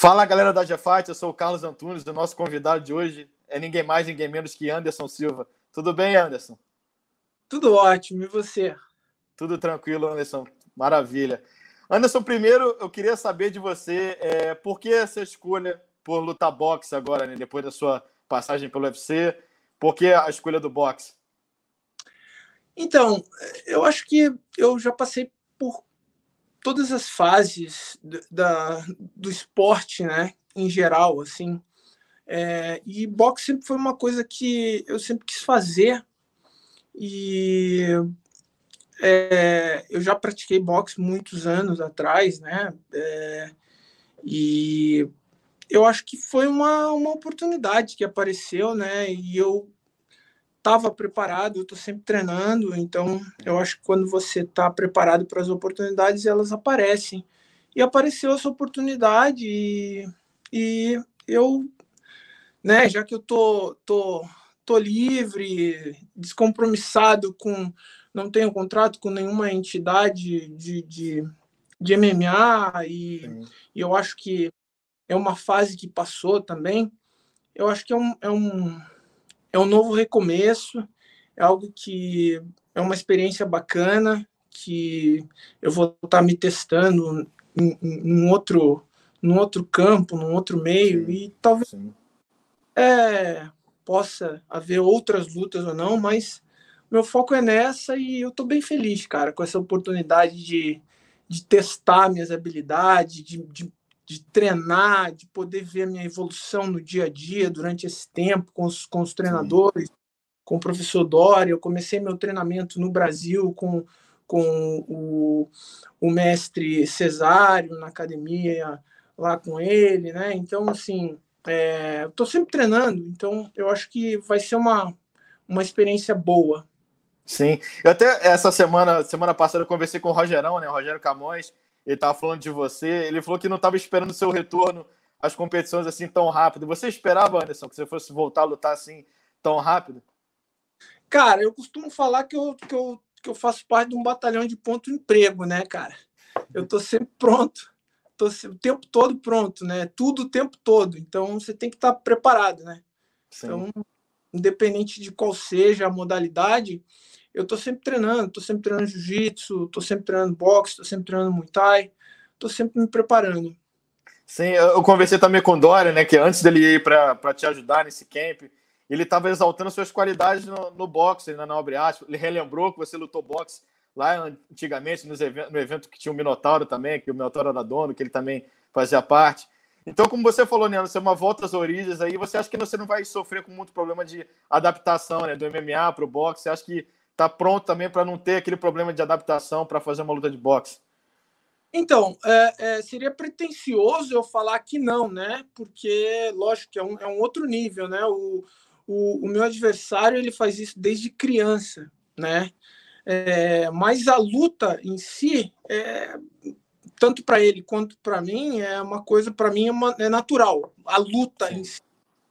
Fala galera da GFight, eu sou o Carlos Antunes, o nosso convidado de hoje é ninguém mais, ninguém menos que Anderson Silva. Tudo bem, Anderson? Tudo ótimo, e você? Tudo tranquilo, Anderson. Maravilha. Anderson, primeiro eu queria saber de você é, por que essa escolha por lutar boxe agora, né, depois da sua passagem pelo UFC? Por que a escolha do boxe? Então, eu acho que eu já passei por todas as fases da, do esporte, né, em geral, assim. É, e boxe sempre foi uma coisa que eu sempre quis fazer. E é, eu já pratiquei boxe muitos anos atrás, né? É, e eu acho que foi uma, uma oportunidade que apareceu, né? E eu estava preparado, eu estou sempre treinando, então eu acho que quando você está preparado para as oportunidades, elas aparecem. E apareceu essa oportunidade e, e eu, né, já que eu tô, tô, tô livre, descompromissado com não tenho contrato com nenhuma entidade de, de, de MMA e, e, eu acho que é uma fase que passou também. Eu acho que é um, é um, é um novo recomeço, é algo que é uma experiência bacana, que eu vou estar me testando em, em, em outro, num outro campo, num outro meio, Sim. e talvez é, possa haver outras lutas ou não, mas meu foco é nessa e eu tô bem feliz, cara, com essa oportunidade de, de testar minhas habilidades, de, de, de treinar, de poder ver a minha evolução no dia a dia durante esse tempo com os, com os treinadores, Sim. com o professor Dória. Eu comecei meu treinamento no Brasil com, com o, o mestre Cesário na academia lá com ele, né? Então, assim, é, tô sempre treinando, então eu acho que vai ser uma, uma experiência boa Sim. Eu até essa semana, semana passada, eu conversei com o Rogerão, né? O Rogério Camões. Ele estava falando de você. Ele falou que não estava esperando o seu retorno às competições assim tão rápido. Você esperava, Anderson, que você fosse voltar a lutar assim tão rápido? Cara, eu costumo falar que eu, que eu, que eu faço parte de um batalhão de ponto emprego, né, cara? Eu tô sempre pronto. Tô o tempo todo pronto, né? Tudo o tempo todo. Então você tem que estar tá preparado, né? Sim. Então, independente de qual seja a modalidade, eu tô sempre treinando, tô sempre treinando jiu-jitsu, tô sempre treinando boxe, tô sempre treinando muay thai, tô sempre me preparando. Sim, eu conversei também com o Dória, né, que antes dele ir para te ajudar nesse camp, ele estava exaltando suas qualidades no, no boxe, né, na Nobre Arte. Ele relembrou que você lutou boxe lá antigamente nos no evento que tinha o Minotauro também, que o Minotauro era dono, que ele também fazia parte. Então, como você falou, né, você é uma volta às origens aí, você acha que você não vai sofrer com muito problema de adaptação, né, do MMA para o boxe? Você acha que está pronto também para não ter aquele problema de adaptação para fazer uma luta de boxe? Então, é, é, seria pretencioso eu falar que não, né? Porque, lógico, que é um, é um outro nível, né? O, o, o, meu adversário ele faz isso desde criança, né? É, mas a luta em si, é, tanto para ele quanto para mim, é uma coisa, para mim, é, uma, é natural. A luta Sim. em si.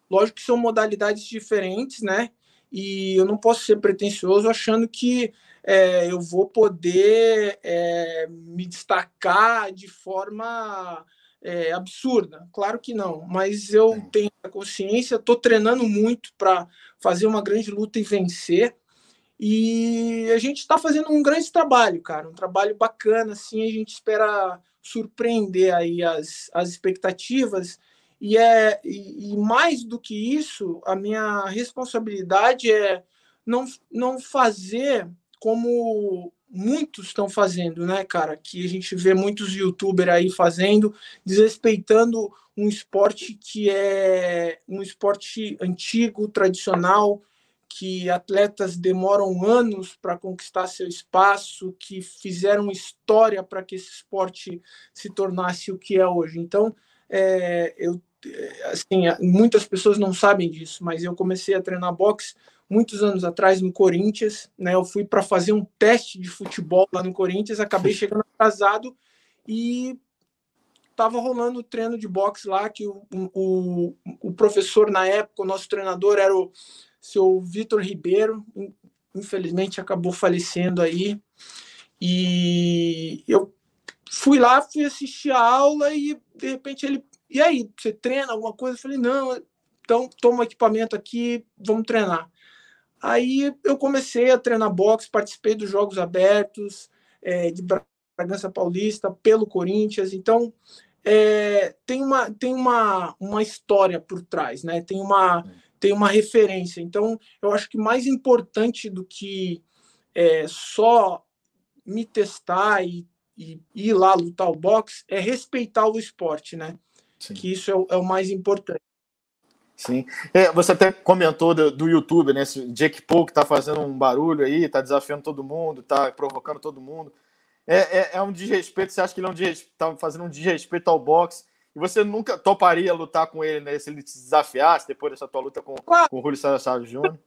Lógico que são modalidades diferentes, né? E eu não posso ser pretensioso achando que é, eu vou poder é, me destacar de forma é, absurda. Claro que não, mas eu tenho a consciência, estou treinando muito para fazer uma grande luta e vencer. E a gente está fazendo um grande trabalho, cara, um trabalho bacana, assim, a gente espera surpreender aí as, as expectativas e, é, e, e mais do que isso, a minha responsabilidade é não, não fazer como muitos estão fazendo, né, cara? Que a gente vê muitos youtubers aí fazendo, desrespeitando um esporte que é um esporte antigo, tradicional, que atletas demoram anos para conquistar seu espaço, que fizeram história para que esse esporte se tornasse o que é hoje. Então, é, eu assim, muitas pessoas não sabem disso, mas eu comecei a treinar boxe muitos anos atrás no Corinthians, né? Eu fui para fazer um teste de futebol lá no Corinthians, acabei chegando atrasado e estava rolando o treino de boxe lá que o, o, o professor na época, o nosso treinador era o seu Vitor Ribeiro, infelizmente acabou falecendo aí. E eu fui lá, fui assistir a aula e de repente ele, e aí, você treina alguma coisa? Eu falei, não, então toma o equipamento aqui, vamos treinar. Aí eu comecei a treinar boxe, participei dos Jogos Abertos, é, de Bragança Paulista, pelo Corinthians, então é, tem, uma, tem uma, uma história por trás, né? tem, uma, tem uma referência. Então, eu acho que mais importante do que é, só me testar e, e, ir lá lutar o boxe é respeitar o esporte, né? Sim. Que isso é o, é o mais importante. Sim. É, você até comentou do, do, YouTube, né? Esse Jake Paul que tá fazendo um barulho aí, tá desafiando todo mundo, tá provocando todo mundo. É, é, é um desrespeito, você acha que ele é um tá fazendo um desrespeito ao boxe? E você nunca toparia lutar com ele, né? Se ele te desafiasse depois dessa tua luta com, claro. com o Julio César Júnior?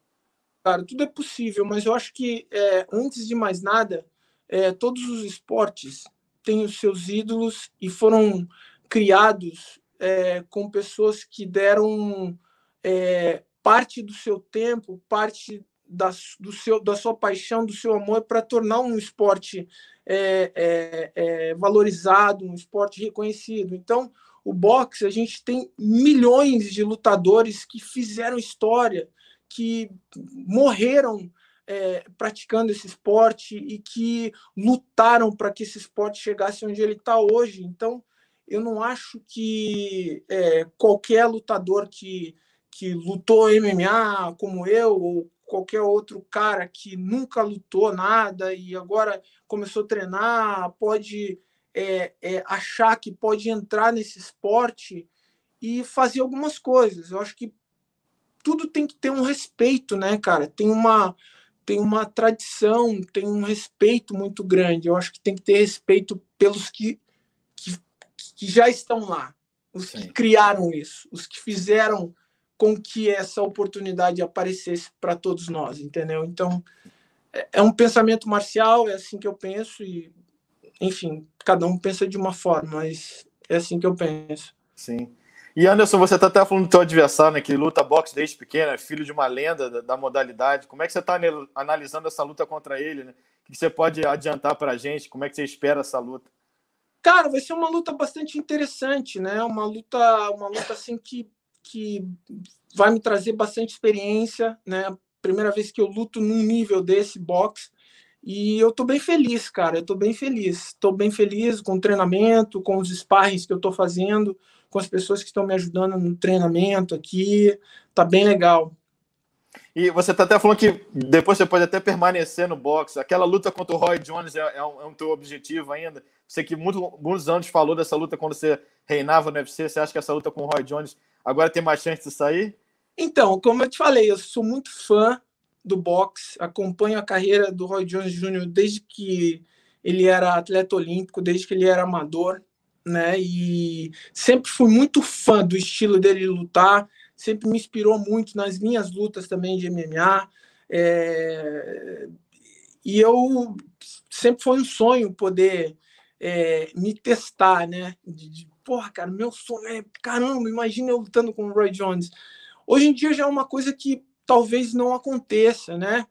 Cara, tudo é possível, mas eu acho que é, antes de mais nada, é, todos os esportes têm os seus ídolos e foram criados é, com pessoas que deram é, parte do seu tempo, parte da, do seu, da sua paixão, do seu amor para tornar um esporte é, é, é, valorizado, um esporte reconhecido. Então, o boxe, a gente tem milhões de lutadores que fizeram história, que morreram é, praticando esse esporte e que lutaram para que esse esporte chegasse onde ele está hoje. Então, eu não acho que é, qualquer lutador que, que lutou MMA como eu, ou qualquer outro cara que nunca lutou nada e agora começou a treinar, pode é, é, achar que pode entrar nesse esporte e fazer algumas coisas. Eu acho que tudo tem que ter um respeito, né, cara? Tem uma tem uma tradição, tem um respeito muito grande. Eu acho que tem que ter respeito pelos que que já estão lá, os Sim. que criaram isso, os que fizeram com que essa oportunidade aparecesse para todos nós, entendeu? Então, é, é um pensamento marcial, é assim que eu penso e, enfim, cada um pensa de uma forma, mas é assim que eu penso. Sim. E Anderson, você está até falando do teu adversário, né, que luta boxe desde pequeno, é filho de uma lenda da, da modalidade. Como é que você está analisando essa luta contra ele? Né? O que você pode adiantar para a gente? Como é que você espera essa luta? Cara, vai ser uma luta bastante interessante, né? Uma luta, uma luta assim que, que vai me trazer bastante experiência, né? Primeira vez que eu luto num nível desse boxe. E eu tô bem feliz, cara. Eu tô bem feliz. Tô bem feliz com o treinamento, com os sparrings que eu tô fazendo, com as pessoas que estão me ajudando no treinamento aqui. Tá bem legal. E você está até falando que depois você pode até permanecer no boxe. Aquela luta contra o Roy Jones é, é, um, é um teu objetivo ainda? Você que muito, muitos anos falou dessa luta quando você reinava no UFC, você acha que essa luta com o Roy Jones agora tem mais chance de sair? Então, como eu te falei, eu sou muito fã do boxe, acompanho a carreira do Roy Jones Jr. desde que ele era atleta olímpico, desde que ele era amador, né? E sempre fui muito fã do estilo dele lutar sempre me inspirou muito nas minhas lutas também de MMA. É, e eu sempre foi um sonho poder é, me testar, né? De, de, porra, cara, meu sonho é caramba, imagina eu lutando com o Roy Jones. Hoje em dia já é uma coisa que talvez não aconteça, né?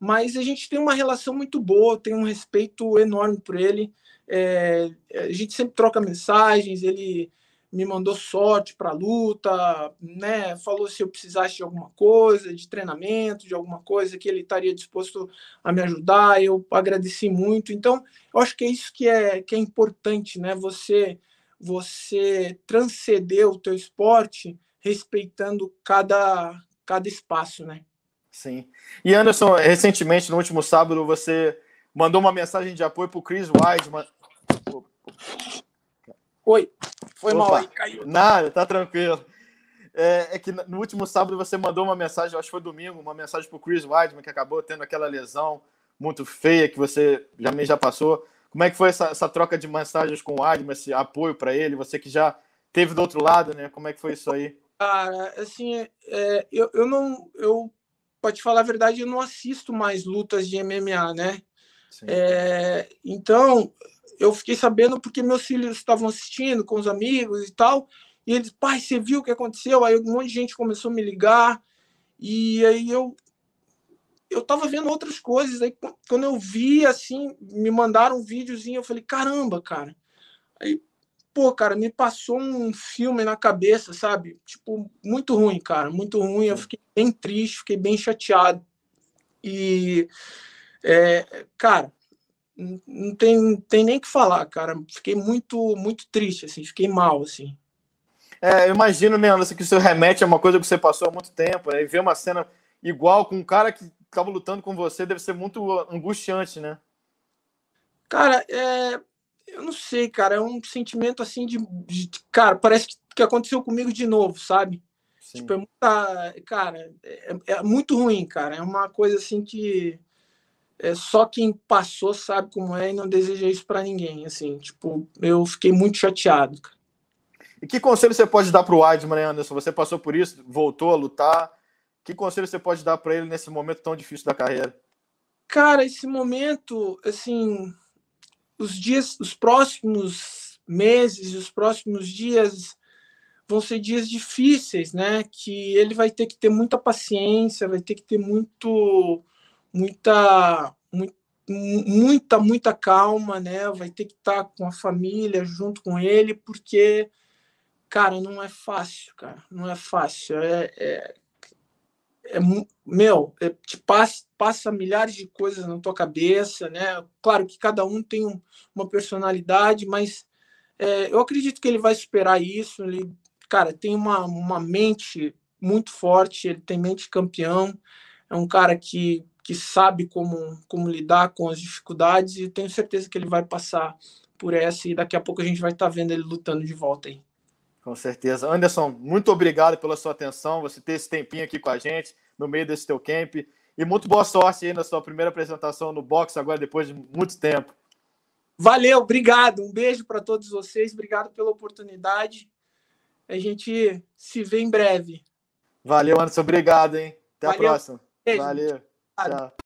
Mas a gente tem uma relação muito boa, tem um respeito enorme por ele. É, a gente sempre troca mensagens, ele me mandou sorte para a luta, né? Falou se eu precisasse de alguma coisa, de treinamento, de alguma coisa que ele estaria disposto a me ajudar. Eu agradeci muito. Então, eu acho que é isso que é que é importante, né? Você você transcender o teu esporte respeitando cada cada espaço, né? Sim. E Anderson, recentemente no último sábado você mandou uma mensagem de apoio para o Chris Weidman. Oi, foi Opa, mal aí, caiu. Nada, tá tranquilo. É, é, que no último sábado você mandou uma mensagem, acho que foi domingo, uma mensagem pro Chris Weidman, que acabou tendo aquela lesão muito feia que você já me já passou. Como é que foi essa, essa troca de mensagens com o Weidman, esse apoio para ele? Você que já teve do outro lado, né? Como é que foi isso aí? Cara, assim, é, eu, eu não. Eu, pode falar a verdade, eu não assisto mais lutas de MMA, né? É, então, eu fiquei sabendo porque meus filhos estavam assistindo com os amigos e tal. E eles, pai, você viu o que aconteceu? Aí um monte de gente começou a me ligar. E aí eu eu tava vendo outras coisas. Aí quando eu vi, assim, me mandaram um videozinho, eu falei, caramba, cara, Aí, pô, cara, me passou um filme na cabeça, sabe? Tipo, muito ruim, cara, muito ruim. Eu fiquei bem triste, fiquei bem chateado. E, é, cara, não tem, tem nem que falar, cara. Fiquei muito, muito triste, assim, fiquei mal, assim. É, eu imagino, né, Anderson, que isso remete a uma coisa que você passou há muito tempo, né? E ver uma cena igual com um cara que estava lutando com você deve ser muito angustiante, né? Cara, é, eu não sei, cara, é um sentimento assim de, de cara, parece que, que, aconteceu comigo de novo, sabe? Sim. Tipo, é muita, cara, é, é, muito ruim, cara. É uma coisa assim que é só quem passou sabe como é e não deseja isso para ninguém, assim. Tipo, eu fiquei muito chateado, cara. E que conselho você pode dar para o Weidman, né, Anderson? Você passou por isso, voltou a lutar. Que conselho você pode dar para ele nesse momento tão difícil da carreira? Cara, esse momento, assim, os dias, os próximos meses, os próximos dias vão ser dias difíceis, né? Que ele vai ter que ter muita paciência, vai ter que ter muito, muita, muita, muita calma, né? Vai ter que estar com a família junto com ele, porque Cara, não é fácil, cara. Não é fácil. É, é, é meu, é, te passa, passa milhares de coisas na tua cabeça, né? Claro que cada um tem um, uma personalidade, mas é, eu acredito que ele vai superar isso. Ele, cara, tem uma, uma mente muito forte, ele tem mente campeão, é um cara que, que sabe como, como lidar com as dificuldades e tenho certeza que ele vai passar por essa e daqui a pouco a gente vai estar tá vendo ele lutando de volta aí. Com certeza. Anderson, muito obrigado pela sua atenção, você ter esse tempinho aqui com a gente, no meio desse teu camp. E muito boa sorte aí na sua primeira apresentação no boxe, agora depois de muito tempo. Valeu, obrigado. Um beijo para todos vocês. Obrigado pela oportunidade. A gente se vê em breve. Valeu, Anderson. Obrigado, hein? Até Valeu. a próxima. Beijo. Valeu. 是